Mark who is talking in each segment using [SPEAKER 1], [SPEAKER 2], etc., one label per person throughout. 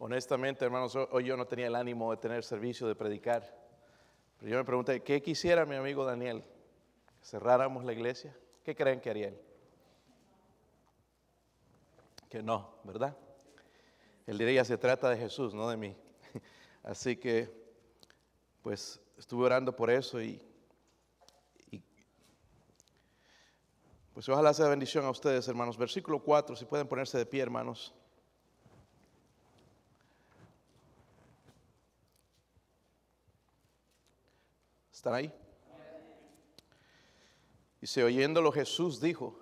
[SPEAKER 1] Honestamente, hermanos, hoy yo no tenía el ánimo de tener servicio de predicar. Pero yo me pregunté, ¿qué quisiera mi amigo Daniel? ¿Cerráramos la iglesia? ¿Qué creen que haría él? Que no, ¿verdad? Él diría, se trata de Jesús, no de mí. Así que, pues, estuve orando por eso y, y pues ojalá sea bendición a ustedes, hermanos. Versículo 4, si pueden ponerse de pie, hermanos. ¿Están ahí? Dice, oyéndolo Jesús dijo,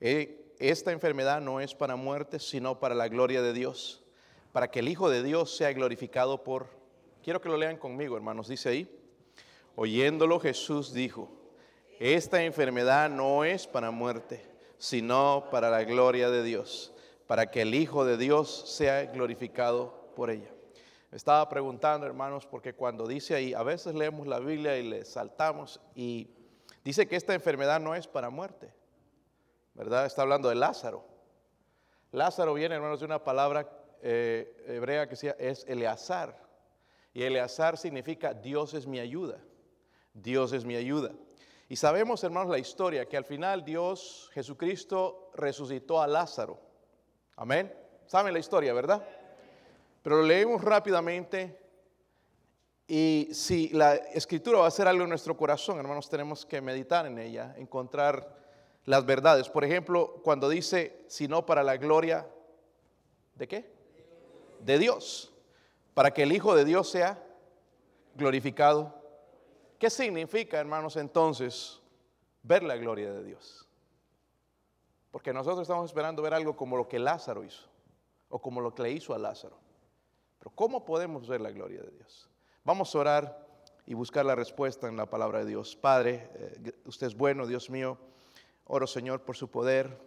[SPEAKER 1] esta enfermedad no es para muerte, sino para la gloria de Dios, para que el Hijo de Dios sea glorificado por... Quiero que lo lean conmigo, hermanos, dice ahí, oyéndolo Jesús dijo, esta enfermedad no es para muerte, sino para la gloria de Dios, para que el Hijo de Dios sea glorificado por ella estaba preguntando, hermanos, porque cuando dice ahí, a veces leemos la Biblia y le saltamos y dice que esta enfermedad no es para muerte, ¿verdad? Está hablando de Lázaro. Lázaro viene, hermanos, de una palabra eh, hebrea que es Eleazar. Y Eleazar significa Dios es mi ayuda. Dios es mi ayuda. Y sabemos, hermanos, la historia, que al final Dios, Jesucristo, resucitó a Lázaro. Amén. ¿Saben la historia, verdad? Pero lo leemos rápidamente y si la escritura va a hacer algo en nuestro corazón, hermanos, tenemos que meditar en ella, encontrar las verdades. Por ejemplo, cuando dice, sino para la gloria, ¿de qué? De Dios. Para que el Hijo de Dios sea glorificado. ¿Qué significa, hermanos, entonces ver la gloria de Dios? Porque nosotros estamos esperando ver algo como lo que Lázaro hizo, o como lo que le hizo a Lázaro. ¿Cómo podemos ver la gloria de Dios? Vamos a orar y buscar la respuesta en la palabra de Dios. Padre, eh, usted es bueno, Dios mío. Oro, Señor, por su poder.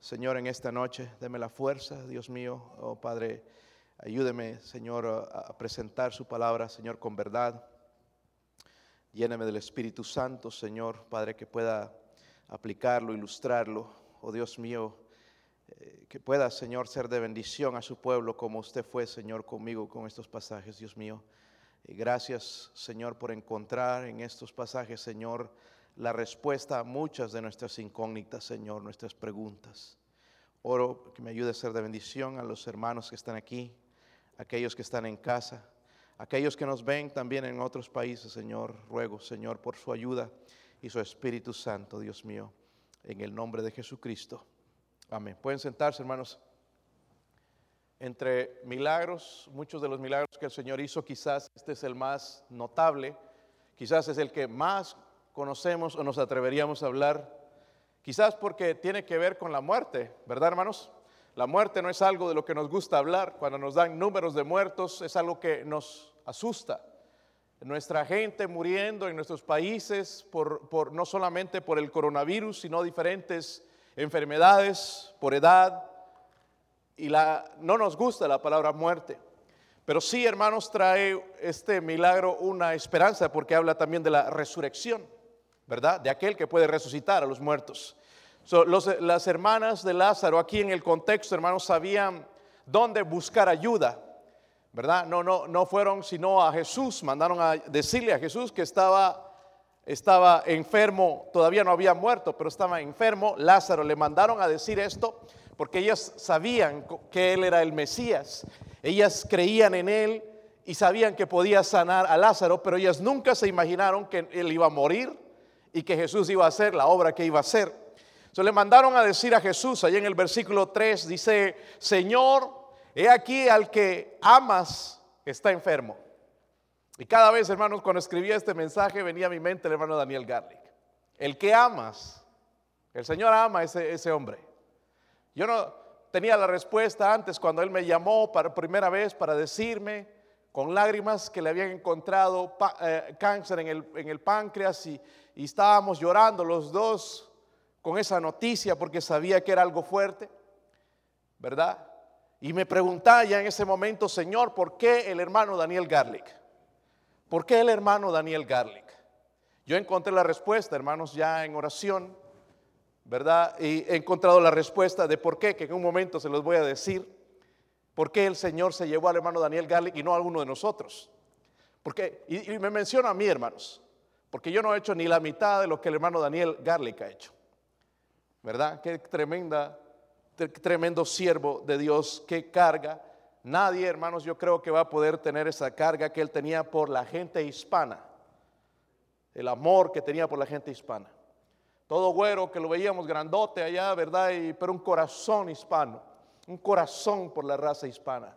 [SPEAKER 1] Señor, en esta noche, deme la fuerza, Dios mío. Oh, Padre, ayúdeme, Señor, a, presentar su palabra, Señor, con verdad. Lléneme del Espíritu Santo, Señor, Padre, que pueda aplicarlo, ilustrarlo. Oh Dios mío, eh, que pueda, Señor, ser de bendición a su pueblo como usted fue, Señor, conmigo con estos pasajes, Dios mío. Y gracias, Señor, por encontrar en estos pasajes, Señor, la respuesta a muchas de nuestras incógnitas, Señor, nuestras preguntas. Oro que me ayude a ser de bendición a los hermanos que están aquí, aquellos que están en casa, aquellos que nos ven también en otros países, Señor. Ruego, Señor, por su ayuda y su Espíritu Santo, Dios mío, en el nombre de Jesucristo. Amén. Pueden sentarse, hermanos. Entre milagros, muchos de los milagros que el Señor hizo, quizás este es el más notable, quizás es el que más conocemos o nos atreveríamos a hablar, quizás porque tiene que ver con la muerte, ¿verdad, hermanos? La muerte no es algo de lo que nos gusta hablar, cuando nos dan números de muertos es algo que nos asusta. Nuestra gente muriendo en nuestros países, por, por no solamente por el coronavirus, sino diferentes enfermedades, por edad, y la, no nos gusta la palabra muerte. Pero sí, hermanos, trae este milagro una esperanza porque habla también de la resurrección, ¿verdad? De aquel que puede resucitar a los muertos. las hermanas de Lázaro, aquí en el contexto, hermanos, sabían dónde buscar ayuda, ¿verdad? No, no, no fueron sino a Jesús, mandaron a decirle a Jesús que estaba estaba enfermo, todavía no había muerto, pero estaba enfermo. Lázaro le mandaron a decir esto porque ellas sabían que él era el Mesías. Ellas creían en él y sabían que podía sanar a Lázaro, pero ellas nunca se imaginaron que él iba a morir y que Jesús iba a hacer la obra que iba a hacer. Entonces le mandaron a decir a Jesús, allí en el versículo 3 dice, Señor, he aquí al que amas está enfermo. Y cada vez, hermanos, cuando escribía este mensaje venía a mi mente el hermano Daniel Garlic. El que amas, el Señor ama a ese, ese hombre. Yo no tenía la respuesta antes cuando Él me llamó para primera vez para decirme con lágrimas que le habían encontrado eh, cáncer en el, en el páncreas y, y estábamos llorando los dos con esa noticia porque sabía que era algo fuerte, ¿verdad? Y me preguntaba ya en ese momento, Señor, ¿por qué el hermano Daniel Garlic? ¿Por qué el hermano Daniel Garlic? Yo encontré la respuesta, hermanos, ya en oración, ¿verdad? Y he encontrado la respuesta de por qué, que en un momento se los voy a decir. por qué el Señor se llevó al hermano Daniel Garlic y no a alguno de nosotros. Porque, y, y me menciona a mí, hermanos, porque yo no he hecho ni la mitad de lo que el hermano Daniel Garlic ha hecho. ¿Verdad? Qué tremenda, tremendo siervo de Dios, qué carga. Nadie, hermanos, yo creo que va a poder tener esa carga que él tenía por la gente hispana. El amor que tenía por la gente hispana. Todo güero que lo veíamos grandote allá, ¿verdad? Y, pero un corazón hispano, un corazón por la raza hispana.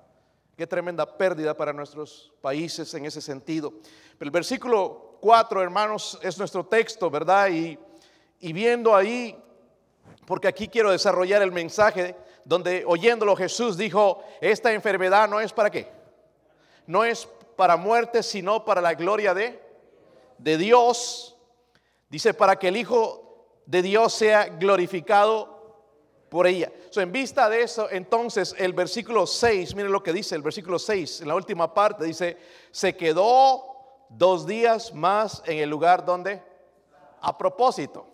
[SPEAKER 1] Qué tremenda pérdida para nuestros países en ese sentido. Pero el versículo 4, hermanos, es nuestro texto, ¿verdad? Y, y viendo ahí porque aquí quiero desarrollar el mensaje donde oyéndolo Jesús dijo, esta enfermedad no es para qué, no es para muerte, sino para la gloria de, de Dios. Dice, para que el Hijo de Dios sea glorificado por ella. en vista de eso, entonces el versículo 6, miren lo que dice el versículo 6, en la última parte dice, se quedó dos días más en el lugar donde, a propósito,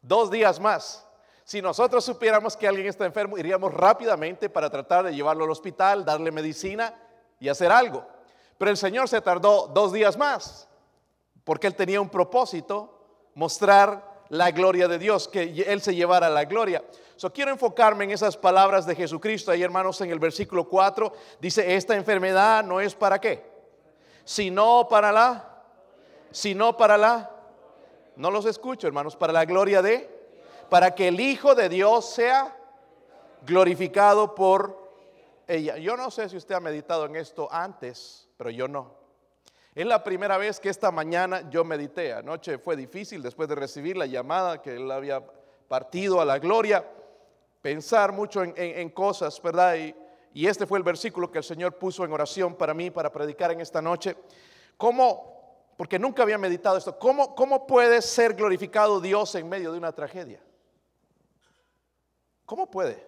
[SPEAKER 1] dos días más. Si nosotros supiéramos que alguien está enfermo, iríamos rápidamente para tratar de llevarlo al hospital, darle medicina y hacer algo. Pero el Señor se tardó dos días más, porque Él tenía un propósito, mostrar la gloria de Dios, que Él se llevara la gloria. So, quiero enfocarme en esas palabras de Jesucristo. Ahí, hermanos, en el versículo 4 dice, esta enfermedad no es para qué, sino para la, sino para la, no los escucho, hermanos, para la gloria de para que el Hijo de Dios sea glorificado por ella. Yo no sé si usted ha meditado en esto antes, pero yo no. Es la primera vez que esta mañana yo medité. Anoche fue difícil después de recibir la llamada que él había partido a la gloria, pensar mucho en, cosas, ¿verdad? Y, y, este fue el versículo que el Señor puso en oración para mí, para predicar en esta noche. ¿Cómo? Porque nunca había meditado esto. ¿Cómo, cómo puede ser glorificado Dios en medio de una tragedia? ¿Cómo puede?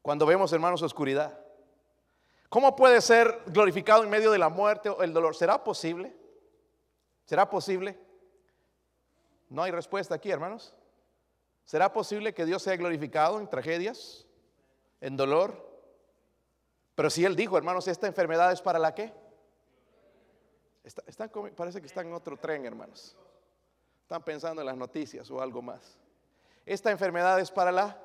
[SPEAKER 1] Cuando vemos, hermanos, oscuridad. ¿Cómo puede ser glorificado en medio de la muerte o el dolor? ¿Será posible? ¿Será posible? No hay respuesta aquí, hermanos. ¿Será posible que Dios sea glorificado en tragedias, en dolor? Pero si Él dijo, hermanos, esta enfermedad es para la qué? parece que están en otro tren, hermanos. Están pensando en las noticias o algo más. Esta enfermedad es para la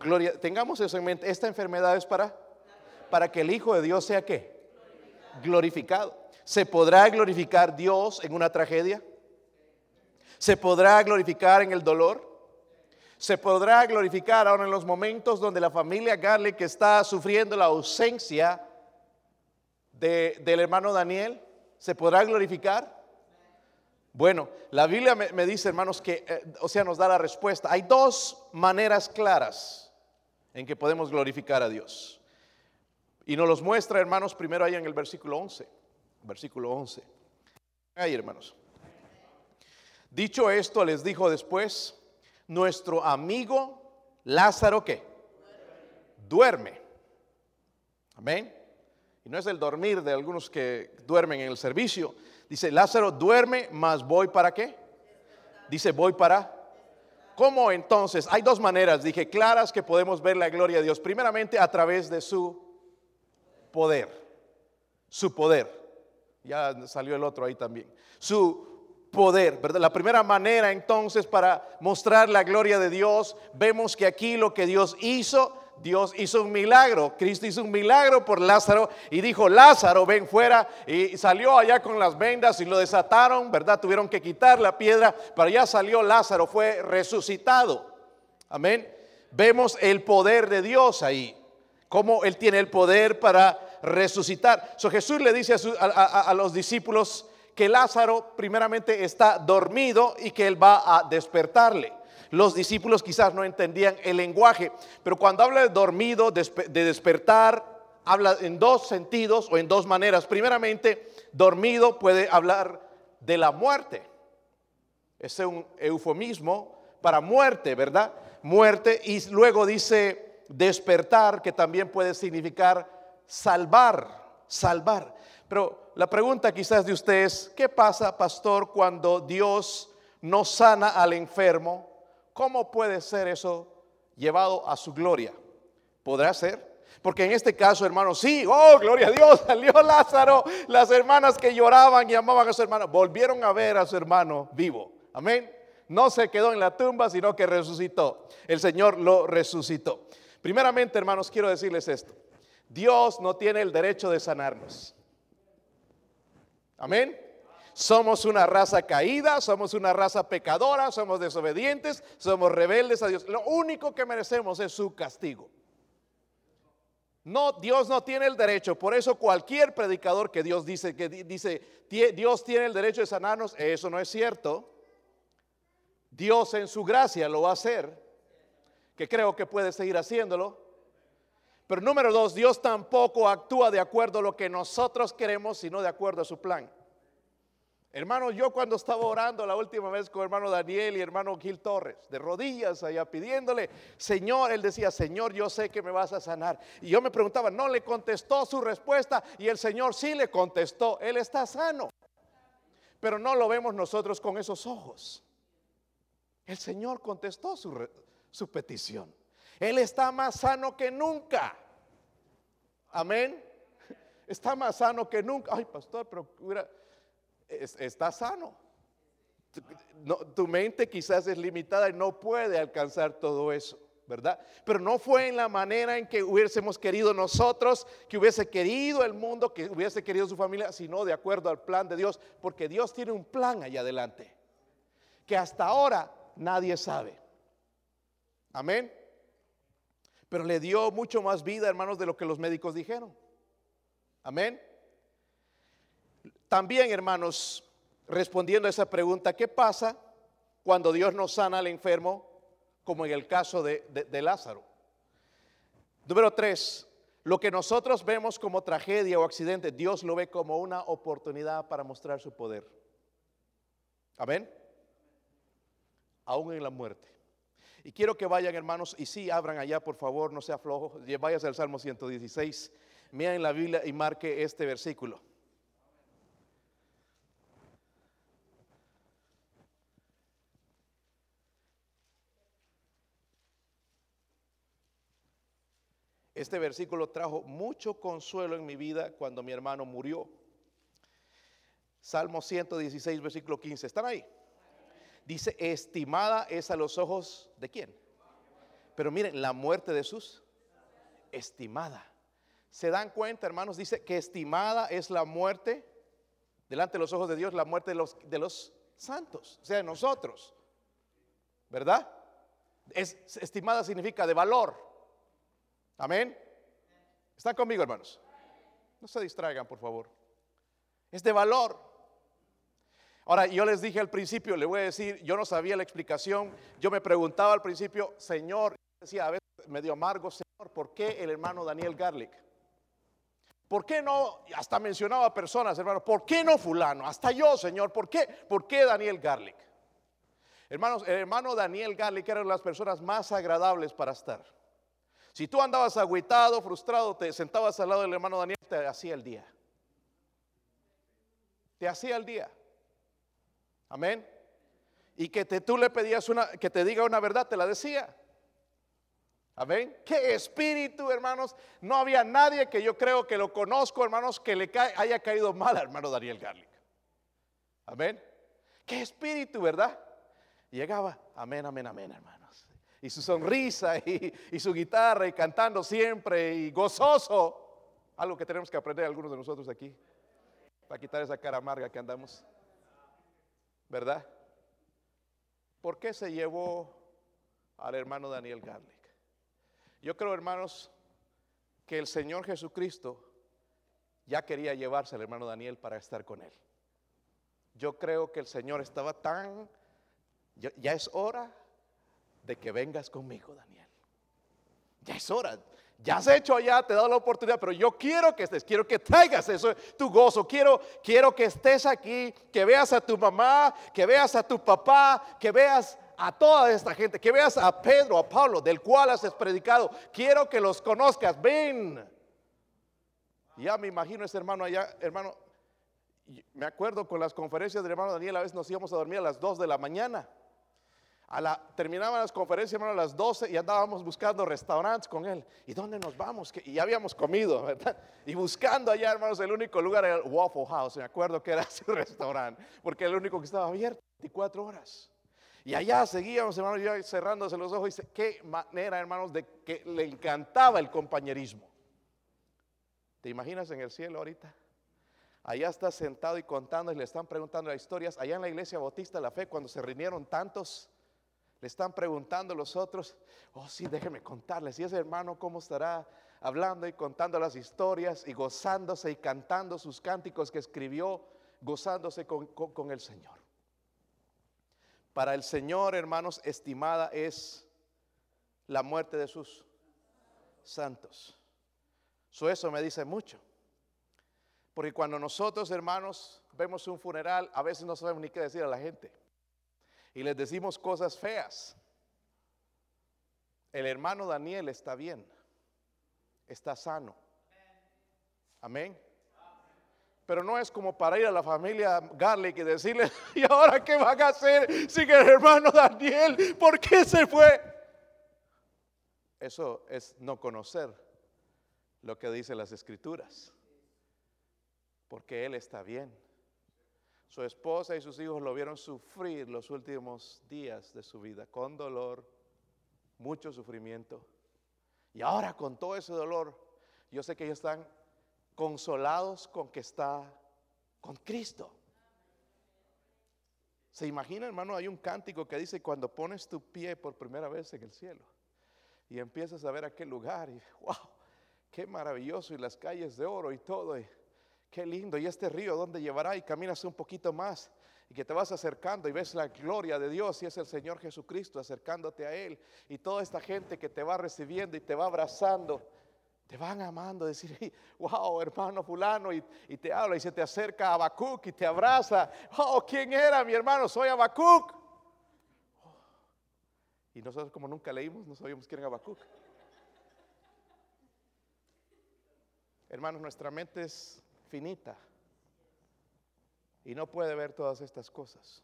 [SPEAKER 1] Gloria, tengamos eso en mente. Esta enfermedad es para, para que el Hijo de Dios sea qué? Glorificado. ¿Se podrá glorificar Dios en una tragedia? ¿Se podrá glorificar en el dolor? ¿Se podrá glorificar ahora en los momentos donde la familia Garlic está sufriendo la ausencia del hermano Daniel? ¿Se podrá glorificar? Bueno, la Biblia me, dice, hermanos, que, eh, o sea, nos da la respuesta. Hay dos maneras claras en que podemos glorificar a Dios. Y nos los muestra, hermanos, primero ahí en el versículo 11. Versículo 11. Ahí, hermanos. Dicho esto, les dijo después, nuestro amigo Lázaro, ¿qué? Duerme. Amén. Y no es el dormir de algunos que duermen en el servicio. Dice, Lázaro duerme, mas voy para qué? Dice, voy para ¿Cómo entonces? Hay dos maneras, dije, claras que podemos ver la gloria de Dios. Primeramente a través de su poder. Su poder. Ya salió el otro ahí también. Su poder. La primera manera entonces para mostrar la gloria de Dios, vemos que aquí lo que Dios hizo Dios hizo un milagro, Cristo hizo un milagro por Lázaro y dijo, Lázaro, ven fuera. Y salió allá con las vendas y lo desataron, ¿verdad? Tuvieron que quitar la piedra, pero ya salió Lázaro, fue resucitado. Amén. Vemos el poder de Dios ahí, cómo Él tiene el poder para resucitar. So, Jesús le dice a, a los discípulos que Lázaro primeramente está dormido y que Él va a despertarle. Los discípulos quizás no entendían el lenguaje, pero cuando habla de dormido, de despertar, habla en dos sentidos o en dos maneras. Primeramente, dormido puede hablar de la muerte. Es un eufemismo para muerte, ¿verdad? Muerte. Y luego dice despertar, que también puede significar salvar, salvar. Pero la pregunta quizás de ustedes, ¿qué pasa, pastor, cuando Dios no sana al enfermo ¿Cómo puede ser eso llevado a su gloria? ¿Podrá ser? Porque en este caso, hermano, sí, oh, gloria a Dios, salió Lázaro. Las hermanas que lloraban y amaban a su hermano, volvieron a ver a su hermano vivo. Amén. No se quedó en la tumba, sino que resucitó. El Señor lo resucitó. Primeramente, hermanos, quiero decirles esto. Dios no tiene el derecho de sanarnos. Amén. Somos una raza caída, somos una raza pecadora, somos desobedientes, somos rebeldes a Dios. Lo único que merecemos es su castigo. No, Dios no tiene el derecho. Por eso cualquier predicador que Dios dice que dice Dios tiene el derecho de sanarnos, eso no es cierto. Dios en su gracia lo va a hacer, que creo que puede seguir haciéndolo. Pero número dos, Dios tampoco actúa de acuerdo a lo que nosotros queremos, sino de acuerdo a su plan. Hermano, yo cuando estaba orando la última vez con hermano Daniel y hermano Gil Torres, de rodillas allá pidiéndole, Señor, él decía, Señor, yo sé que me vas a sanar. Y yo me preguntaba, no le contestó su respuesta y el Señor sí le contestó, Él está sano. Pero no lo vemos nosotros con esos ojos. El Señor contestó su, su petición. Él está más sano que nunca. Amén. Está más sano que nunca. Ay, pastor, pero está sano. tu mente quizás es limitada y no puede alcanzar todo eso, ¿verdad? Pero no fue en la manera en que hubiésemos querido nosotros, que hubiese querido el mundo, que hubiese querido su familia, sino de acuerdo al plan de Dios, porque Dios tiene un plan allá adelante, que hasta ahora nadie sabe. Amén. Pero le dio mucho más vida, hermanos, de lo que los médicos dijeron. Amén. También, hermanos, respondiendo a esa pregunta, ¿qué pasa cuando Dios no sana al enfermo, como en el caso de, Lázaro? Número tres, lo que nosotros vemos como tragedia o accidente, Dios lo ve como una oportunidad para mostrar su poder. Amén aún en la muerte. Y quiero que vayan, hermanos, y sí, abran allá, por favor, no sea flojo. Vayas al Salmo 116, en la Biblia y marque este versículo. Este versículo trajo mucho consuelo en mi vida cuando mi hermano murió. Salmo 116, versículo 15. ¿Están ahí? Dice, estimada es a los ojos de quién. Pero miren, la muerte de sus, estimada. ¿Se dan cuenta, hermanos? Dice que estimada es la muerte delante de los ojos de Dios, la muerte de los, de los santos, o sea, de nosotros. ¿Verdad? Es, estimada significa de valor. Amén. ¿Están conmigo, hermanos? No se distraigan, por favor. Es de valor. Ahora, yo les dije al principio, le voy a decir, yo no sabía la explicación, yo me preguntaba al principio, Señor, decía a veces medio amargo, Señor, ¿por qué el hermano Daniel Garlic? ¿Por qué no? Hasta mencionaba personas, hermano, ¿por qué no fulano? Hasta yo, Señor, ¿por qué? ¿Por qué Daniel Garlic? Hermanos, el hermano Daniel Garlic era de las personas más agradables para estar. Si tú andabas agüitado, frustrado, te sentabas al lado del hermano Daniel, te hacía el día. Te hacía el día. Amén. Y que tú le pedías una, que te diga una verdad, te la decía. Amén. Qué espíritu, hermanos. No había nadie que yo creo que lo conozco, hermanos, que le haya caído mal al hermano Daniel Garlic. Amén. Qué espíritu, ¿verdad? llegaba, amén, amén, amén, hermanos. Y su sonrisa y, y su guitarra y cantando siempre y gozoso. Algo que tenemos que aprender algunos de nosotros aquí. Para quitar esa cara amarga que andamos. ¿verdad? ¿Por qué se llevó al hermano Daniel Garlic? Yo creo, hermanos, que el Señor Jesucristo ya quería llevarse al hermano Daniel para estar con él. Yo creo que el Señor estaba tan, ya es hora de que vengas conmigo, Daniel. Ya es hora. Ya has hecho allá, te he dado la oportunidad, pero yo quiero que estés, quiero que traigas eso, tu gozo, quiero, quiero que estés aquí, que veas a tu mamá, que veas a tu papá, que veas a toda esta gente, que veas a Pedro, a Pablo, del cual has predicado. Quiero que los conozcas, ven. Ya me imagino ese hermano allá, hermano, me acuerdo con las conferencias del hermano Daniel, a veces nos íbamos a dormir a las 2 de la mañana. Terminaban las conferencias, hermano, a las 12 y andábamos buscando restaurantes con él. ¿Y dónde nos vamos? Que, y ya habíamos comido, ¿verdad? Y buscando allá, hermanos, el único lugar era el Waffle House. Me acuerdo que era ese restaurante, porque era el único que estaba abierto 24 horas. Y allá seguíamos, hermanos, yo cerrándose los ojos. Y qué manera, hermanos, de que le encantaba el compañerismo. ¿Te imaginas en el cielo ahorita? Allá está sentado y contando y le están preguntando las historias. Allá en la iglesia Bautista la Fe, cuando se reunieron tantos le están preguntando los otros, oh sí, déjeme contarles, y ese hermano cómo estará hablando y contando las historias y gozándose y cantando sus cánticos que escribió, gozándose con, con el Señor. Para el Señor, hermanos, estimada es la muerte de sus santos. eso me dice mucho. Porque cuando nosotros, hermanos, vemos un funeral, a veces no sabemos ni qué decir a la gente y les decimos cosas feas. El hermano Daniel está bien, está sano. Amén. Pero no es como para ir a la familia Garlic y decirle, ¿y ahora qué van a hacer sin el hermano Daniel? ¿Por qué se fue? Eso es no conocer lo que dicen las escrituras. Porque él está bien. Su esposa y sus hijos lo vieron sufrir los últimos días de su vida, con dolor, mucho sufrimiento. Y ahora con todo ese dolor, yo sé que ellos están consolados con que está con Cristo. ¿Se imagina, hermano? Hay un cántico que dice, cuando pones tu pie por primera vez en el cielo y empiezas a ver aquel lugar y, wow, qué maravilloso y las calles de oro y todo. Qué lindo, y este río, ¿dónde llevará? Y caminas un poquito más y que te vas acercando y ves la gloria de Dios y es el Señor Jesucristo acercándote a Él y toda esta gente que te va recibiendo y te va abrazando. Te van amando, decir, wow, hermano fulano, y, te habla y se te acerca a Habacuc y te abraza. Oh, ¿quién era mi hermano? Soy Habacuc. Y nosotros como nunca leímos, no sabíamos quién era Habacuc. Hermanos, nuestra mente es finita y no puede ver todas estas cosas.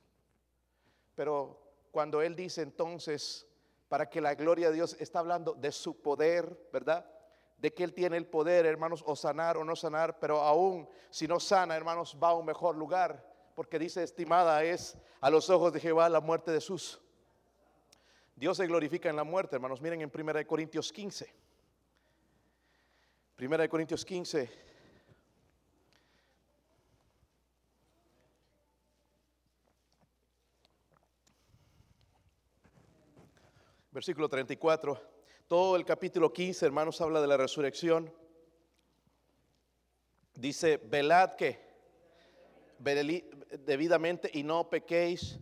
[SPEAKER 1] Pero cuando Él dice entonces, para que la gloria de Dios está hablando de su poder, ¿verdad? De que Él tiene el poder, hermanos, o sanar o no sanar, pero aún si no sana, hermanos, va a un mejor lugar, porque dice, estimada es a los ojos de Jehová la muerte de sus. Dios se glorifica en la muerte, hermanos. Miren en 1 Corintios 15. 1 Corintios 15, versículo 34. Todo el capítulo 15, hermanos, habla de la resurrección. Dice, velad que debidamente y no pequéis,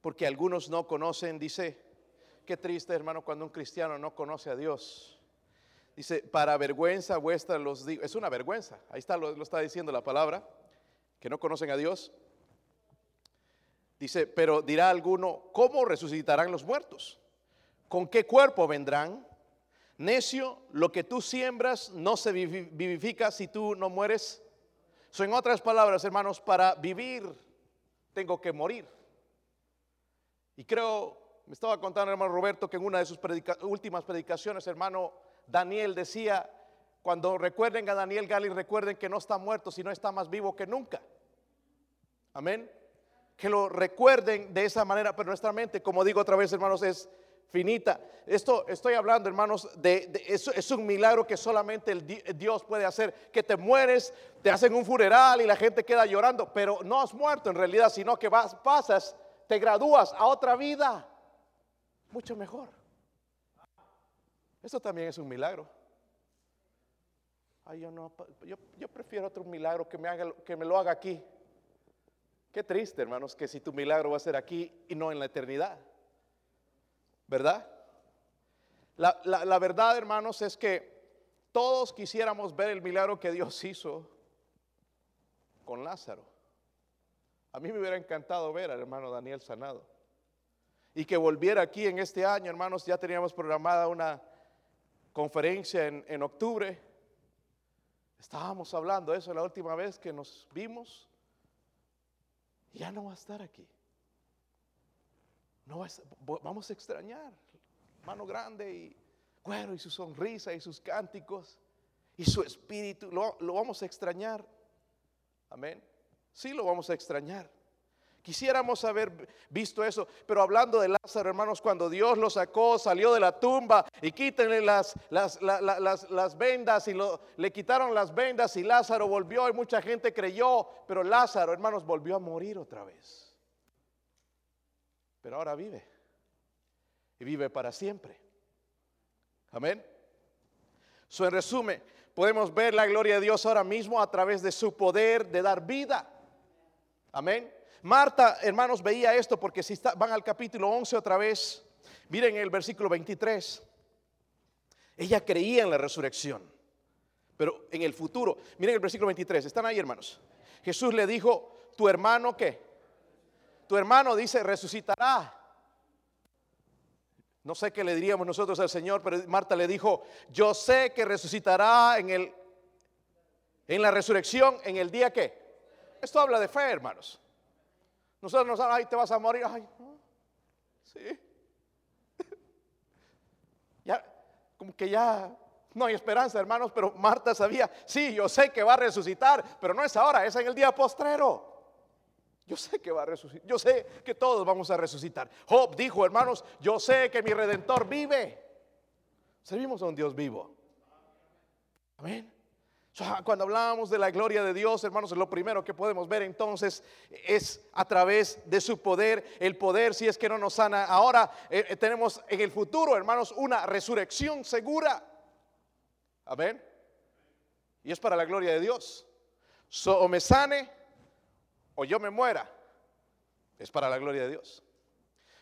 [SPEAKER 1] porque algunos no conocen. Dice, qué triste, hermano, cuando un cristiano no conoce a Dios. Dice, para vergüenza vuestra los digo. Es una vergüenza. Ahí está, lo, lo está diciendo la palabra, que no conocen a Dios. Dice, pero dirá alguno, ¿cómo resucitarán los muertos? ¿Con qué cuerpo vendrán? Necio, lo que tú siembras no se vivifica si tú no mueres. So, en otras palabras, hermanos, para vivir tengo que morir. Y creo, me estaba contando hermano Roberto que en una de sus últimas predicaciones, hermano Daniel decía, cuando recuerden a Daniel Gali, recuerden que no está muerto, sino está más vivo que nunca. Amén. Que lo recuerden de esa manera, pero nuestra mente, como digo otra vez, hermanos, es finita. Esto estoy hablando, hermanos, de, eso es un milagro que solamente el Dios puede hacer. Que te mueres, te hacen un funeral y la gente queda llorando, pero no has muerto en realidad, sino que vas, pasas, te gradúas a otra vida, mucho mejor. Esto también es un milagro. Ay, yo, no, yo, yo prefiero otro milagro que me, haga, que me lo haga aquí. Qué triste, hermanos, que si tu milagro va a ser aquí y no en la eternidad. ¿Verdad? La, verdad, hermanos, es que todos quisiéramos ver el milagro que Dios hizo con Lázaro. A mí me hubiera encantado ver al hermano Daniel sanado. Y que volviera aquí en este año, hermanos, ya teníamos programada una conferencia en, en octubre. Estábamos hablando de eso la última vez que nos vimos. Ya no va a estar aquí. No vamos a extrañar. Mano grande y bueno, y su sonrisa y sus cánticos y su espíritu, lo, lo vamos a extrañar. Amén. Sí lo vamos a extrañar. Quisiéramos haber visto eso, pero hablando de Lázaro, hermanos, cuando Dios lo sacó, salió de la tumba y quítenle las, las, la- la- las, las vendas y lo- le quitaron las vendas y Lázaro volvió y mucha gente creyó, pero Lázaro, hermanos, volvió a morir otra vez. Pero ahora vive y vive para siempre. Amén. So, en resumen, podemos ver la gloria de Dios ahora mismo a través de su poder de dar vida. Amén. Marta, hermanos, veía esto porque si van al capítulo 11 otra vez, miren el versículo 23. Ella creía en la resurrección, pero en el futuro. Miren el versículo 23, están ahí, hermanos. Jesús le dijo, tu hermano qué? Tu hermano dice, resucitará. No sé qué le diríamos nosotros al Señor, pero Marta le dijo, yo sé que resucitará en el en la resurrección en el día que. Esto habla de fe, hermanos. Nosotros nos ay, te vas a morir, ay, no. sí. Ya, como que ya no hay esperanza, hermanos, pero Marta sabía, sí, yo sé que va a resucitar, pero no es ahora, es en el día postrero. Yo sé que va a resucitar, yo sé que todos vamos a resucitar. Job dijo, hermanos, yo sé que mi redentor vive. Servimos a un Dios vivo. Amén. Cuando hablamos de la gloria de Dios, hermanos, lo primero que podemos ver entonces es a través de su poder, el poder si es que no nos sana. Ahora eh, eh, tenemos en el futuro, hermanos, una resurrección segura. Amén. Y es para la gloria de Dios. O me sane o yo me muera. Es para la gloria de Dios.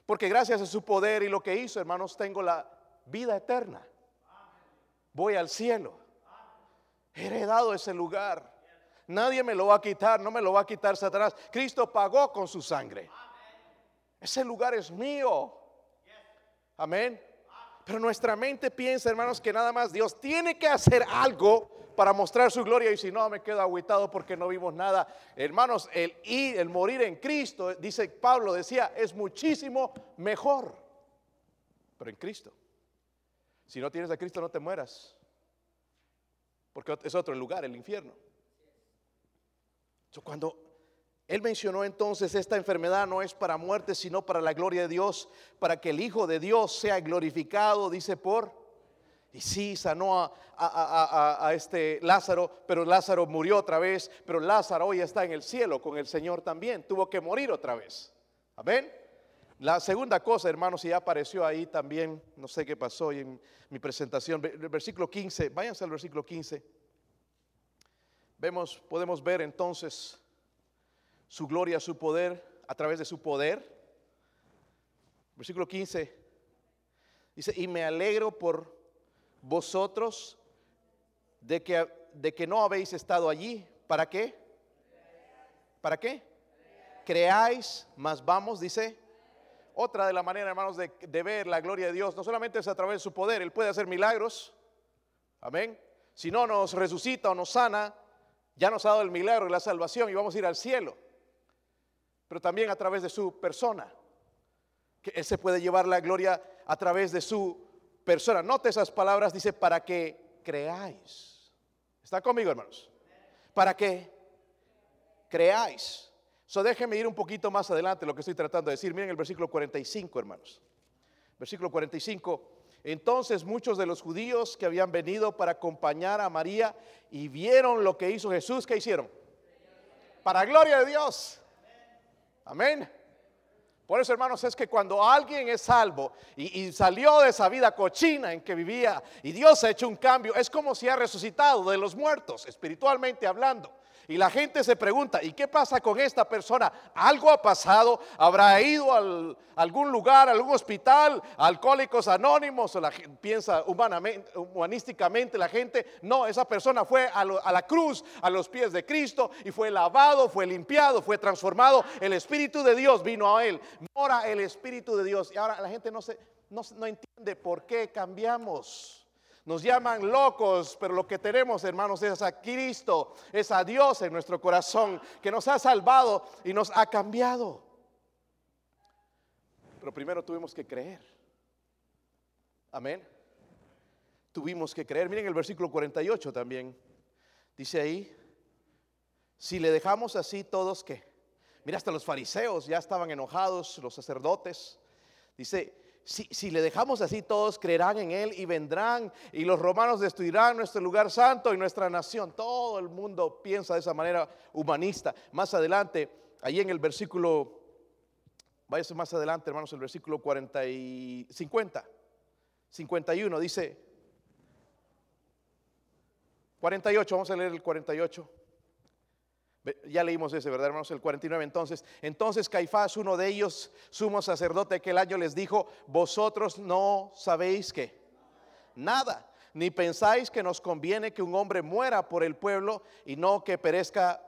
[SPEAKER 1] Porque gracias a su poder y lo que hizo, hermanos, tengo la vida eterna. Voy al cielo. He heredado ese lugar. Nadie me lo va a quitar, no me lo va a quitar Satanás. Cristo pagó con su sangre. Ese lugar es mío. Amén. Pero nuestra mente piensa, hermanos, que nada más Dios tiene que hacer algo para mostrar su gloria y si no me quedo aguitado porque no vimos nada. Hermanos, el ir, el morir en Cristo, dice Pablo, decía, es muchísimo mejor. Pero en Cristo. Si no tienes a Cristo no te mueras. Porque es otro lugar, el infierno. Cuando él mencionó entonces esta enfermedad no es para muerte, sino para la gloria de Dios, para que el Hijo de Dios sea glorificado, dice por. Y sí, sanó a, este Lázaro, pero Lázaro murió otra vez, pero Lázaro hoy está en el cielo con el Señor también, tuvo que morir otra vez. Amén. La segunda cosa, hermanos, y ya apareció ahí también, no sé qué pasó hoy en mi presentación, versículo 15, váyanse al versículo 15. Vemos, podemos ver entonces su gloria, su poder, a través de su poder. Versículo 15 dice, y me alegro por vosotros de que, de que no habéis estado allí. ¿Para qué? ¿Para qué? Creáis, más vamos, dice. Otra de la manera, hermanos, de, de ver la gloria de Dios, no solamente es a través de su poder, Él puede hacer milagros. Amén. Si no nos resucita o nos sana, ya nos ha dado el milagro y la salvación y vamos a ir al cielo. Pero también a través de su persona. Que Él se puede llevar la gloria a través de su persona. Note esas palabras, dice, para que creáis. ¿Está conmigo, hermanos? Para que creáis. So déjenme ir un poquito más adelante lo que estoy tratando de decir. Miren el versículo 45, hermanos. Versículo 45. Entonces muchos de los judíos que habían venido para acompañar a María y vieron lo que hizo Jesús, ¿qué hicieron? Para gloria de Dios. Amén. Por eso, hermanos, es que cuando alguien es salvo y, y salió de esa vida cochina en que vivía y Dios ha hecho un cambio, es como si ha resucitado de los muertos, espiritualmente hablando. Y la gente se pregunta, ¿y qué pasa con esta persona? ¿Algo ha pasado? ¿Habrá ido a algún lugar, a algún hospital, a alcohólicos anónimos? O la piensa humanísticamente la gente. No, esa persona fue a, lo- a la cruz, a los pies de Cristo y fue lavado, fue limpiado, fue transformado. El Espíritu de Dios vino a él. Mora el Espíritu de Dios. Y ahora la gente no, se, no, no entiende por qué cambiamos. Nos llaman locos, pero lo que tenemos, hermanos, es a Cristo, es a Dios en nuestro corazón, que nos ha salvado y nos ha cambiado. Pero primero tuvimos que creer. Amén. Tuvimos que creer. Miren el versículo 48 también. Dice ahí, si le dejamos así todos que, mira, hasta los fariseos ya estaban enojados, los sacerdotes. Dice, si, le dejamos así, todos creerán en Él y vendrán, y los romanos destruirán nuestro lugar santo y nuestra nación. Todo el mundo piensa de esa manera humanista. Más adelante, ahí en el versículo, váyase más adelante, hermanos, el versículo 40 y 50, 51, dice, 48, vamos a leer el 48. Ya leímos ese, ¿verdad, hermanos? El 49 entonces. Entonces Caifás, uno de ellos, sumo sacerdote aquel año, les dijo, vosotros no sabéis qué. Nada. Ni pensáis que nos conviene que un hombre muera por el pueblo y no que perezca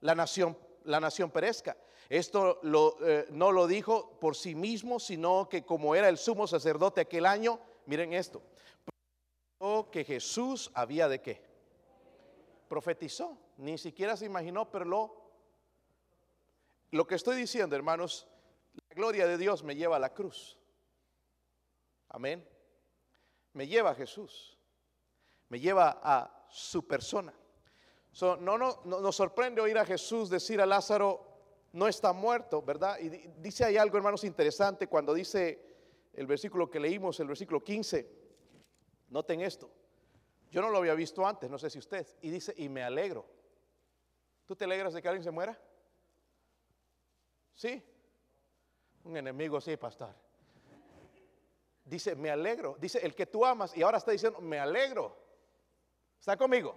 [SPEAKER 1] la nación, la nación perezca. Esto eh, no lo dijo por sí mismo, sino que como era el sumo sacerdote aquel año, miren esto, que Jesús había de qué profetizó, ni siquiera se imaginó, pero lo, lo que estoy diciendo, hermanos, la gloria de Dios me lleva a la cruz. Amén. Me lleva a Jesús. Me lleva a su persona. no, no, nos sorprende oír a Jesús decir a Lázaro, no está muerto, ¿verdad? Y dice ahí algo, hermanos, interesante cuando dice el versículo que leímos, el versículo 15. Noten esto. Yo no lo había visto antes, no sé si usted. Y dice, y me alegro. ¿Tú te alegras de que alguien se muera? Sí. Un enemigo, sí, pastor. Dice, me alegro. Dice, el que tú amas. Y ahora está diciendo, me alegro. ¿Está conmigo?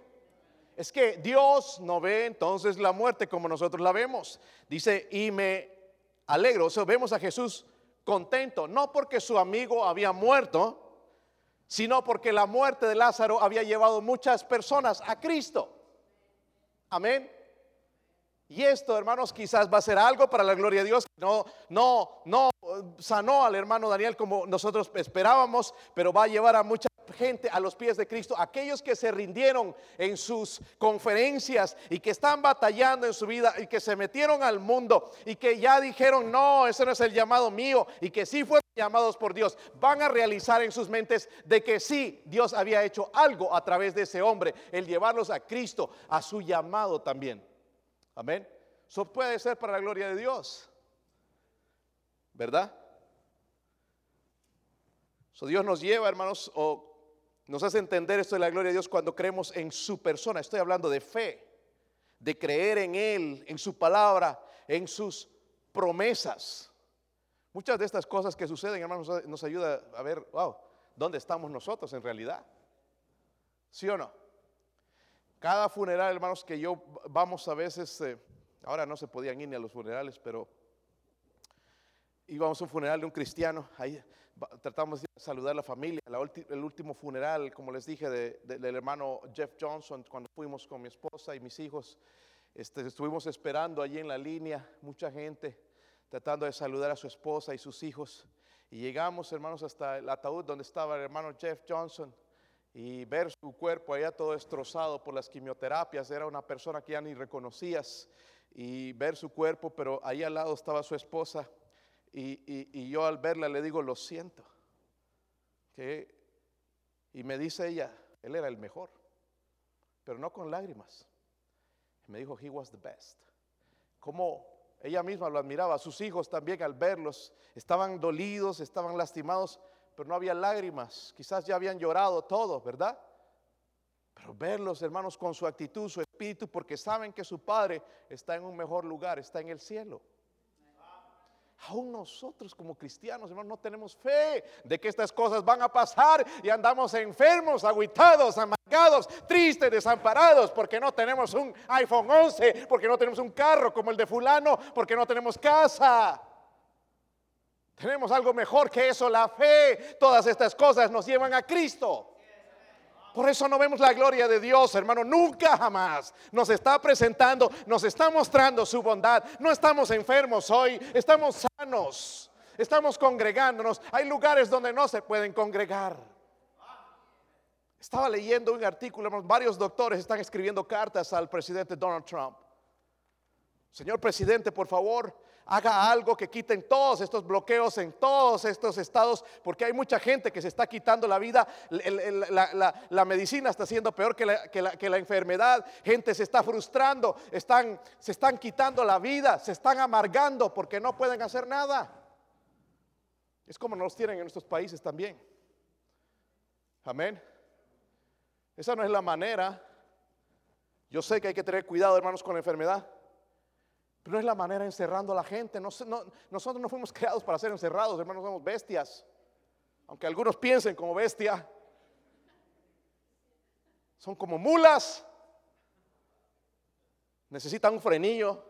[SPEAKER 1] Es que Dios no ve entonces la muerte como nosotros la vemos. Dice, y me alegro. O sea, vemos a Jesús contento, no porque su amigo había muerto, sino porque la muerte de Lázaro había llevado muchas personas a Cristo. Amén. Y esto, hermanos, quizás va a ser algo para la gloria de Dios. No, no, no sanó al hermano Daniel como nosotros esperábamos, pero va a llevar a mucha gente a los pies de Cristo, aquellos que se rindieron en sus conferencias y que están batallando en su vida y que se metieron al mundo y que ya dijeron, no, ese no es el llamado mío y que sí fueron llamados por Dios, van a realizar en sus mentes de que sí, Dios había hecho algo a través de ese hombre, el llevarlos a Cristo, a su llamado también. Amén. Eso puede ser para la gloria de Dios. ¿Verdad? So Dios nos lleva, hermanos, o nos hace entender esto de la gloria de Dios cuando creemos en su persona. Estoy hablando de fe, de creer en Él, en su palabra, en sus promesas. Muchas de estas cosas que suceden, hermanos, nos ayuda a ver, wow, ¿dónde estamos nosotros en realidad? ¿Sí o no? Cada funeral, hermanos, que yo vamos a veces, eh, ahora no se podían ir ni a los funerales, pero íbamos a un funeral de un cristiano, ahí tratamos de saludar a la familia. el último funeral, como les dije, del hermano Jeff Johnson, cuando fuimos con mi esposa y mis hijos, este, estuvimos esperando allí en la línea, mucha gente, tratando de saludar a su esposa y sus hijos. Y llegamos, hermanos, hasta el ataúd donde estaba el hermano Jeff Johnson y ver su cuerpo allá todo destrozado por las quimioterapias. Era una persona que ya ni reconocías y ver su cuerpo, pero ahí al lado estaba su esposa y, yo al verla le digo, lo siento. y me dice ella, él era el mejor, pero no con lágrimas. me dijo, he was the best. Como ella misma lo admiraba, sus hijos también al verlos estaban dolidos, estaban lastimados, pero no había lágrimas. Quizás ya habían llorado todos, ¿verdad? Pero verlos, hermanos, con su actitud, su espíritu, porque saben que su padre está en un mejor lugar, está en el cielo. Aún nosotros como cristianos, hermanos, no tenemos fe de que estas cosas van a pasar y andamos enfermos, aguitados, amargados, tristes, desamparados, porque no tenemos un iPhone 11, porque no tenemos un carro como el de fulano, porque no tenemos casa. Tenemos algo mejor que eso, la fe. Todas estas cosas nos llevan a Cristo. Por eso no vemos la gloria de Dios, hermano. Nunca jamás nos está presentando, nos está mostrando su bondad. No estamos enfermos hoy, estamos sanos, estamos congregándonos. Hay lugares donde no se pueden congregar. Estaba leyendo un artículo, varios doctores están escribiendo cartas al presidente Donald Trump. Señor presidente, por favor, haga algo que quiten todos estos bloqueos en todos estos estados, porque hay mucha gente que se está quitando la vida, la, medicina está siendo peor que la, enfermedad, gente se está frustrando, están, se están quitando la vida, se están amargando porque no pueden hacer nada. Es como nos tienen en nuestros países también. Amén. Esa no es la manera. Yo sé que hay que tener cuidado, hermanos, con la enfermedad. Pero no es la manera encerrando a la gente. nosotros no fuimos creados para ser encerrados, hermanos, somos bestias. Aunque algunos piensen como bestia. Son como mulas. Necesitan un frenillo.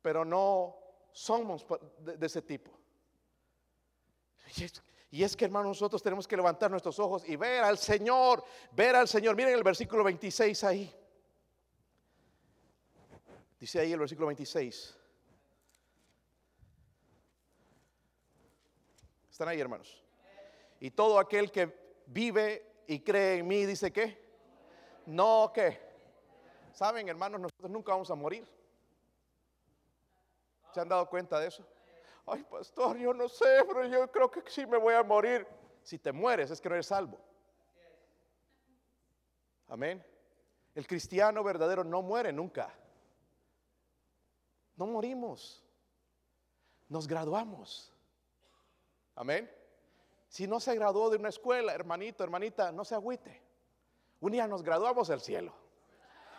[SPEAKER 1] Pero no somos de, ese tipo. Y es, que, hermanos, nosotros tenemos que levantar nuestros ojos y ver al Señor, ver al Señor. Miren el versículo 26 ahí. Dice ahí el versículo 26. ¿Están ahí, hermanos? Y todo aquel que vive y cree en mí, dice que no que. ¿Saben, hermanos? Nosotros nunca vamos a morir. ¿Se han dado cuenta de eso? Ay, pastor, yo no sé, pero yo creo que sí me voy a morir. Si te mueres es que no eres salvo. Amén. El cristiano verdadero no muere nunca. No morimos. Nos graduamos. Amén. Si no se graduó de una escuela, hermanito, hermanita, no se agüite. Un día nos graduamos del cielo.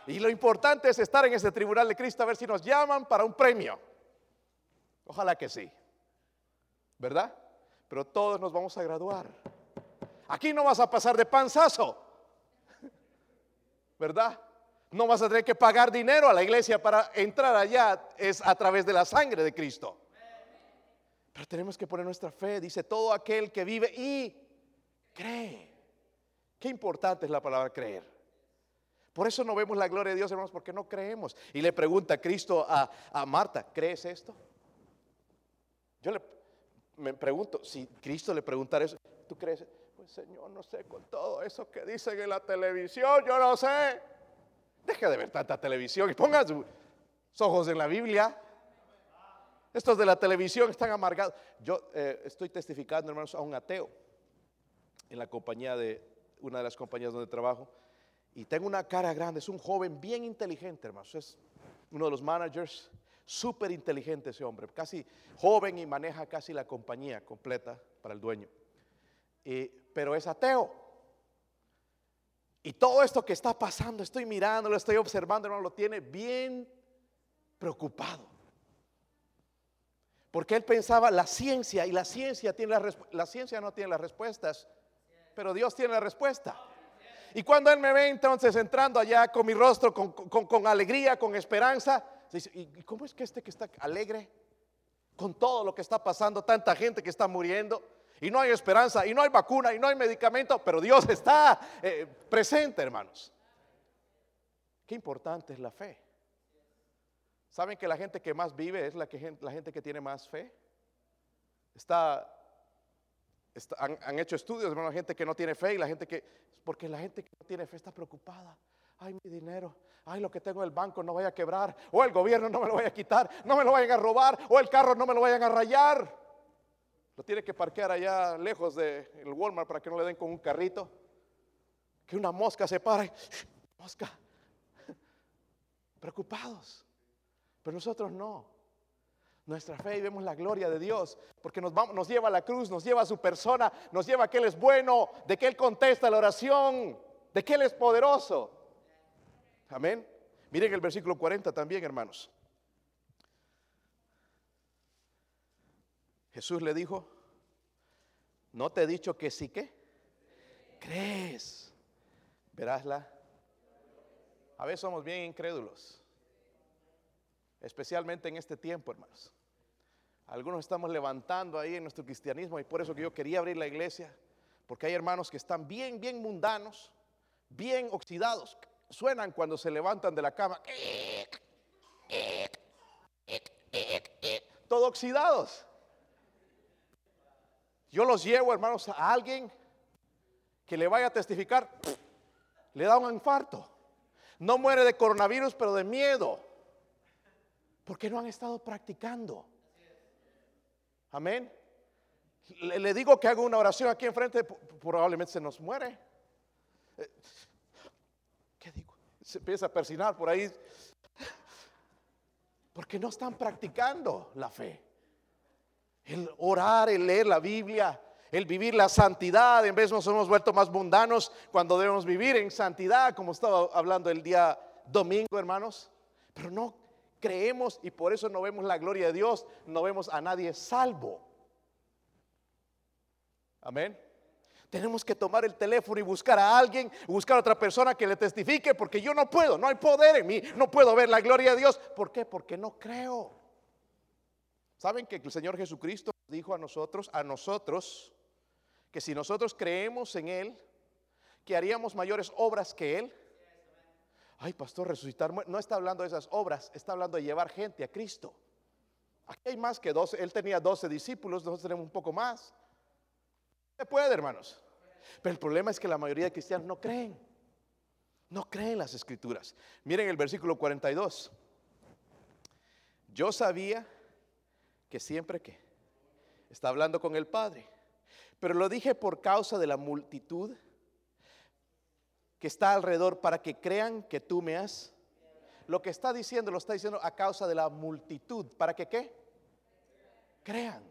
[SPEAKER 1] Y lo importante es estar en ese tribunal de Cristo a ver si nos llaman para un premio. Ojalá que sí. ¿Verdad? Pero todos nos vamos a graduar. Aquí no vas a pasar de panzazo. ¿Verdad? No vas a tener que pagar dinero a la iglesia para entrar allá, es a través de la sangre de Cristo. Pero tenemos que poner nuestra fe, dice todo aquel que vive y cree. Qué importante es la palabra creer. Por eso no vemos la gloria de Dios, hermanos, porque no creemos. Y le pregunta Cristo a, a Marta, ¿crees esto? Yo le, me pregunto, si Cristo le preguntara eso, ¿tú crees? Pues Señor, no sé, con todo eso que dicen en la televisión, yo no sé. Deje de ver tanta televisión y ponga sus ojos en la Biblia. Estos de la televisión están amargados. Yo eh, estoy testificando, hermanos, a un ateo en la compañía de una de las compañías donde trabajo. Y tengo una cara grande, es un joven bien inteligente, hermanos. Es uno de los managers, súper inteligente ese hombre, casi joven y maneja casi la compañía completa para el dueño. pero es ateo. Y todo esto que está pasando, estoy mirando, lo estoy observando, hermano, lo tiene bien preocupado. Porque él pensaba la ciencia y la ciencia tiene la, la ciencia no tiene las respuestas, pero Dios tiene la respuesta. Y cuando él me ve entonces entrando allá con mi rostro, con, con alegría, con esperanza, dice, ¿y cómo es que este que está alegre con todo lo que está pasando, tanta gente que está muriendo? Y no hay esperanza, y no hay vacuna, y no hay medicamento, pero Dios está eh, presente, hermanos. Qué importante es la fe. ¿Saben que la gente que más vive es la, que, la gente que tiene más fe? Está, han, hecho estudios, hermano, la gente que no tiene fe y la gente que, porque la gente que no tiene fe está preocupada. Ay, mi dinero, ay, lo que tengo en el banco no vaya a quebrar, o el gobierno no me lo vaya a quitar, no me lo vayan a robar, o el carro no me lo vayan a rayar. Lo tiene que parquear allá lejos del Walmart para que no le den con un carrito. Que una mosca se pare. Mosca. Preocupados. Pero nosotros no. Nuestra fe y vemos la gloria de Dios, porque nos, nos lleva a la cruz, nos lleva a su persona, nos lleva a que Él es bueno, de que Él contesta la oración, de que Él es poderoso. Amén. Miren el versículo 40 también, hermanos. Jesús le dijo, ¿no te he dicho que sí que? ¿Crees? Verásla. A veces somos bien incrédulos, especialmente en este tiempo, hermanos. Algunos estamos levantando ahí en nuestro cristianismo y por eso que yo quería abrir la iglesia, porque hay hermanos que están bien, bien mundanos, bien oxidados. Suenan cuando se levantan de la cama. Todo oxidados. Yo los llevo, hermanos, a alguien que le vaya a testificar, le da un infarto. No muere de coronavirus, pero de miedo. Porque no han estado practicando. Amén. Le, digo que hago una oración aquí enfrente, probablemente se nos muere. Eh, ¿Qué digo? Se empieza a persinar por ahí. Porque no están practicando la fe. El orar, el leer la Biblia, el vivir la santidad. En vez nos hemos vuelto más mundanos cuando debemos vivir en santidad, como estaba hablando el día domingo, hermanos. Pero no creemos y por eso no vemos la gloria de Dios, no vemos a nadie salvo. Amén. Tenemos que tomar el teléfono y buscar a alguien, buscar a otra persona que le testifique, porque yo no puedo, no hay poder en mí, no puedo ver la gloria de Dios. ¿Por qué? Porque no creo. ¿Saben que el Señor Jesucristo dijo a nosotros, a nosotros, que si nosotros creemos en Él, que haríamos mayores obras que Él? Ay, pastor, resucitar, no está hablando de esas obras, está hablando de llevar gente a Cristo. Aquí hay más que 12, Él tenía 12 discípulos, nosotros tenemos un poco más. Se puede, hermanos. Pero el problema es que la mayoría de cristianos no creen. No creen las escrituras. Miren el versículo 42. Yo sabía que siempre que está hablando con el Padre, pero lo dije por causa de la multitud que está alrededor para que crean que tú me has. Lo que está diciendo lo está diciendo a causa de la multitud. ¿Para que qué? Crean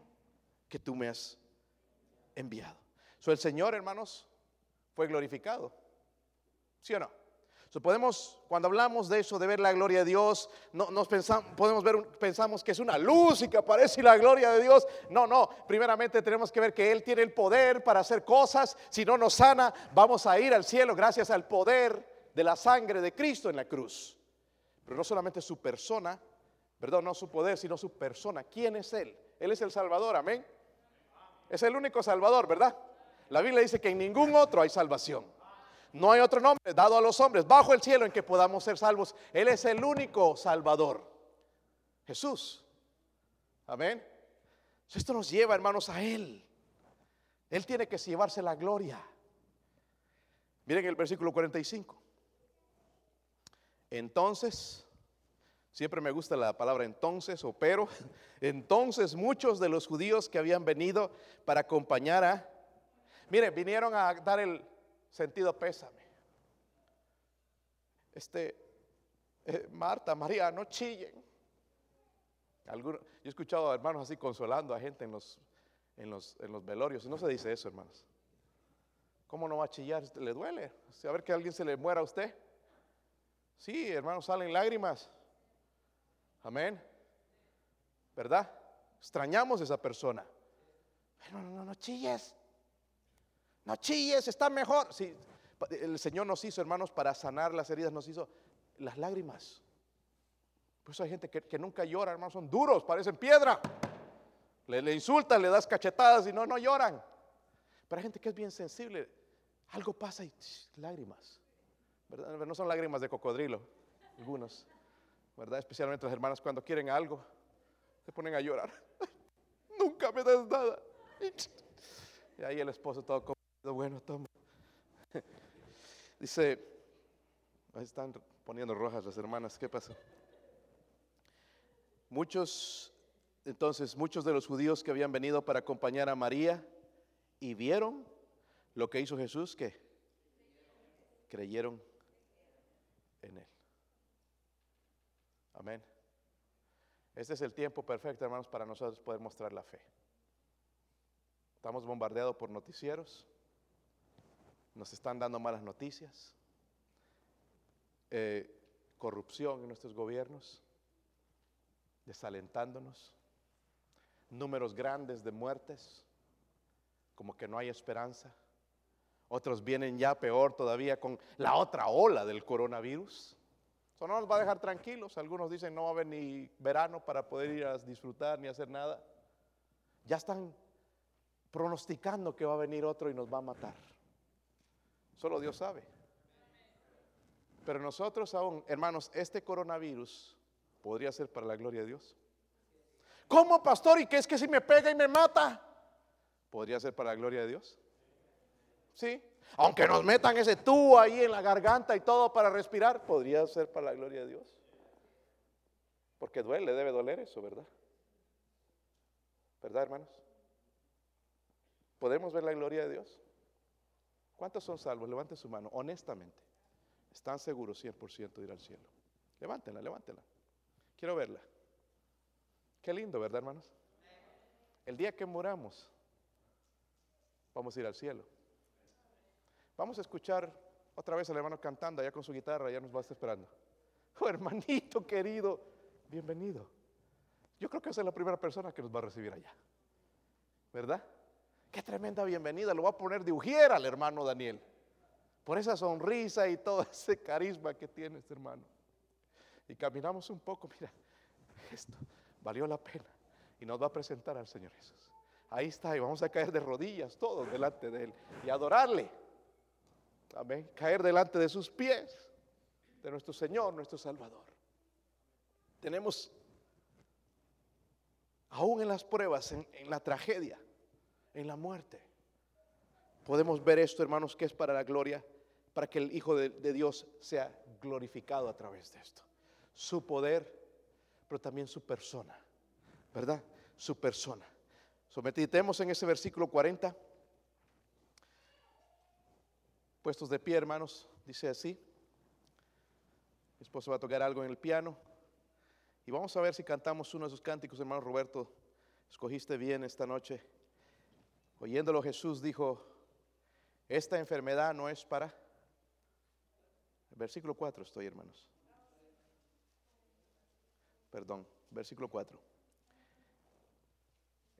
[SPEAKER 1] que tú me has enviado. So, el Señor, hermanos, fue glorificado. ¿Sí o no? So, podemos, cuando hablamos de eso, de ver la gloria de Dios, no, nos pensamos, podemos ver, pensamos que es una luz y que aparece la gloria de Dios. No, no. Primeramente tenemos que ver que Él tiene el poder para hacer cosas. Si no nos sana, vamos a ir al cielo gracias al poder de la sangre de Cristo en la cruz. Pero no solamente su persona, perdón, no su poder, sino su persona. ¿Quién es Él? Él es el Salvador, amén. Es el único Salvador, ¿verdad? La Biblia dice que en ningún otro hay salvación. No hay otro nombre dado a los hombres bajo el cielo en que podamos ser salvos. Él es el único Salvador. Jesús. Amén. Esto nos lleva, hermanos, a Él. Él tiene que llevarse la gloria. Miren el versículo 45. Entonces, siempre me gusta la palabra entonces o pero, entonces muchos de los judíos que habían venido para acompañar a, miren, vinieron a dar el sentido pésame. Este, eh, Marta, María, no chillen. Yo he escuchado a hermanos así consolando a gente en los, en los, en los velorios. No se dice eso, hermanos. ¿Cómo no va a chillar? ¿Le duele? A ver que alguien se le muera a usted. Sí, hermanos, salen lágrimas. Amén. ¿Verdad? Extrañamos a esa persona. No, no, no, no chilles. No chilles, está mejor. Sí, el Señor nos hizo, hermanos, para sanar las heridas, nos hizo las lágrimas. Por eso hay gente que, nunca llora, hermanos, son duros, parecen piedra. Le, le insultan, le das cachetadas y no, no lloran. Pero hay gente que es bien sensible. Algo pasa y lágrimas. No son lágrimas de cocodrilo, algunos, ¿verdad? Especialmente las hermanas cuando quieren algo, se ponen a llorar. Nunca me das nada. Y ahí el esposo todo comido, bueno, toma. Dice, ahí están poniendo rojas las hermanas, ¿qué pasó? Muchos, entonces, muchos de los judíos que habían venido para acompañar a María y vieron lo que hizo Jesús, que creyeron en Él. Amén. Este es el tiempo perfecto, hermanos, para nosotros poder mostrar la fe. Estamos bombardeados por noticieros, nos están dando malas noticias, eh, corrupción en nuestros gobiernos, desalentándonos, números grandes de muertes, como que no hay esperanza. Otros vienen ya peor todavía con la otra ola del coronavirus. Eso no nos va a dejar tranquilos. Algunos dicen no va a haber ni verano para poder ir a disfrutar ni hacer nada. Ya están pronosticando que va a venir otro y nos va a matar. Solo Dios sabe. Pero nosotros aún, hermanos, este coronavirus podría ser para la gloria de Dios. ¿Cómo, pastor? ¿Y qué es que si me pega y me mata? ¿Podría ser para la gloria de Dios? Sí. Aunque nos metan ese tubo ahí en la garganta y todo para respirar, podría ser para la gloria de Dios. Porque duele, debe doler eso, ¿verdad? ¿Verdad, hermanos? ¿Podemos ver la gloria de Dios? ¿Cuántos son salvos? Levanten su mano, honestamente. ¿Están seguros 100% de ir al cielo? Levántenla, levántenla. Quiero verla. Qué lindo, ¿verdad, hermanos? El día que muramos, vamos a ir al cielo. Vamos a escuchar otra vez al hermano cantando allá con su guitarra, ya nos va a estar esperando. Oh, hermanito querido, bienvenido. Yo creo que esa es la primera persona que nos va a recibir allá. ¿Verdad? Qué tremenda bienvenida. Lo va a poner de ujiera al hermano Daniel. Por esa sonrisa y todo ese carisma que tiene este hermano. Y caminamos un poco, mira, esto valió la pena. Y nos va a presentar al Señor Jesús. Ahí está, y vamos a caer de rodillas todos delante de Él y adorarle. Amén. Caer delante de sus pies, de nuestro Señor, nuestro Salvador. Tenemos, aún en las pruebas, en, en la tragedia, en la muerte. Podemos ver esto, hermanos, que es para la gloria, para que el Hijo de, Dios sea glorificado a través de esto. Su poder, pero también su persona, ¿verdad? Su persona. Sometitemos en ese versículo 40. Puestos de pie, hermanos, dice así. Mi esposo va a tocar algo en el piano. Y vamos a ver si cantamos uno de sus cánticos, hermano Roberto. Escogiste bien esta noche. Oyéndolo Jesús dijo, esta enfermedad no es para... Versículo 4 estoy, hermanos. Perdón, versículo 4.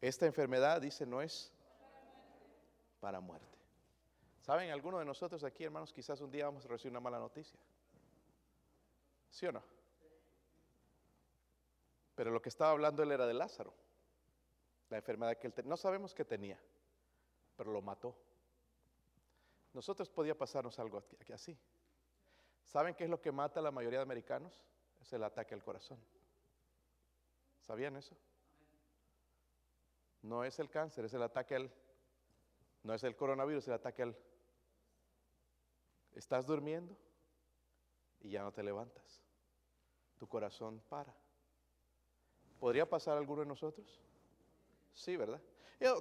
[SPEAKER 1] Esta enfermedad, dice, no es para muerte. ¿Saben? Algunos de nosotros aquí, hermanos, quizás un día vamos a recibir una mala noticia. ¿Sí o no? Pero lo que estaba hablando él era de Lázaro. La enfermedad que él tenía. No sabemos qué tenía pero lo mató. Nosotros podía pasarnos algo así. ¿Saben qué es lo que mata a la mayoría de americanos? Es el ataque al corazón. ¿Sabían eso? No es el cáncer, es el ataque al... No es el coronavirus, es el ataque al... Estás durmiendo y ya no te levantas. Tu corazón para. ¿Podría pasar alguno de nosotros? Sí, ¿verdad?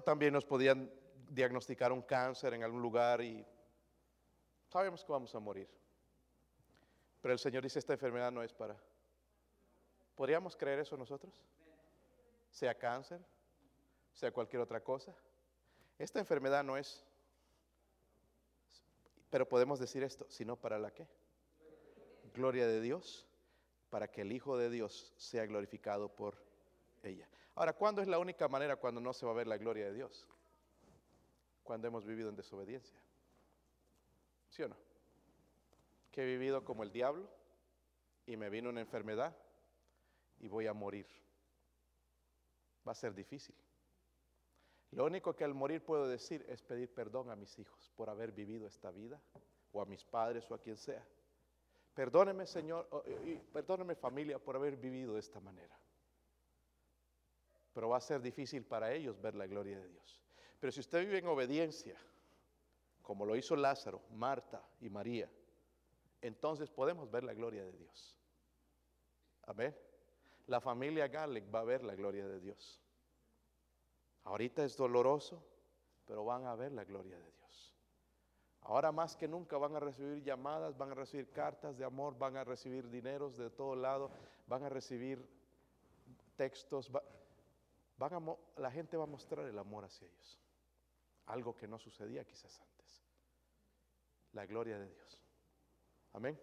[SPEAKER 1] también nos podían diagnosticar un cáncer en algún lugar y sabemos que vamos a morir. Pero el Señor dice, esta enfermedad no es para... ¿Podríamos creer eso nosotros? Sea cáncer, sea cualquier otra cosa. Esta enfermedad no es... Pero podemos decir esto, sino para la qué? Gloria de Dios, para que el Hijo de Dios sea glorificado por ella. Ahora, ¿cuándo es la única manera cuando no se va a ver la gloria de Dios? Cuando hemos vivido en desobediencia. ¿Sí o no? Que he vivido como el diablo y me vino una enfermedad y voy a morir. Va a ser difícil. Lo único que al morir puedo decir es pedir perdón a mis hijos por haber vivido esta vida, o a mis padres o a quien sea. Perdóneme, Señor, perdóneme familia por haber vivido de esta manera. Pero va a ser difícil para ellos ver la gloria de Dios. Pero si usted vive en obediencia, como lo hizo Lázaro, Marta y María, entonces podemos ver la gloria de Dios. Amén. La familia Garlic va a ver la gloria de Dios. Ahorita es doloroso, pero van a ver la gloria de Dios. Ahora más que nunca van a recibir llamadas, van a recibir cartas de amor, van a recibir dineros de todo lado, van a recibir textos, van la gente va a mostrar el amor hacia ellos algo que no sucedía quizás antes. La gloria de Dios. Amén.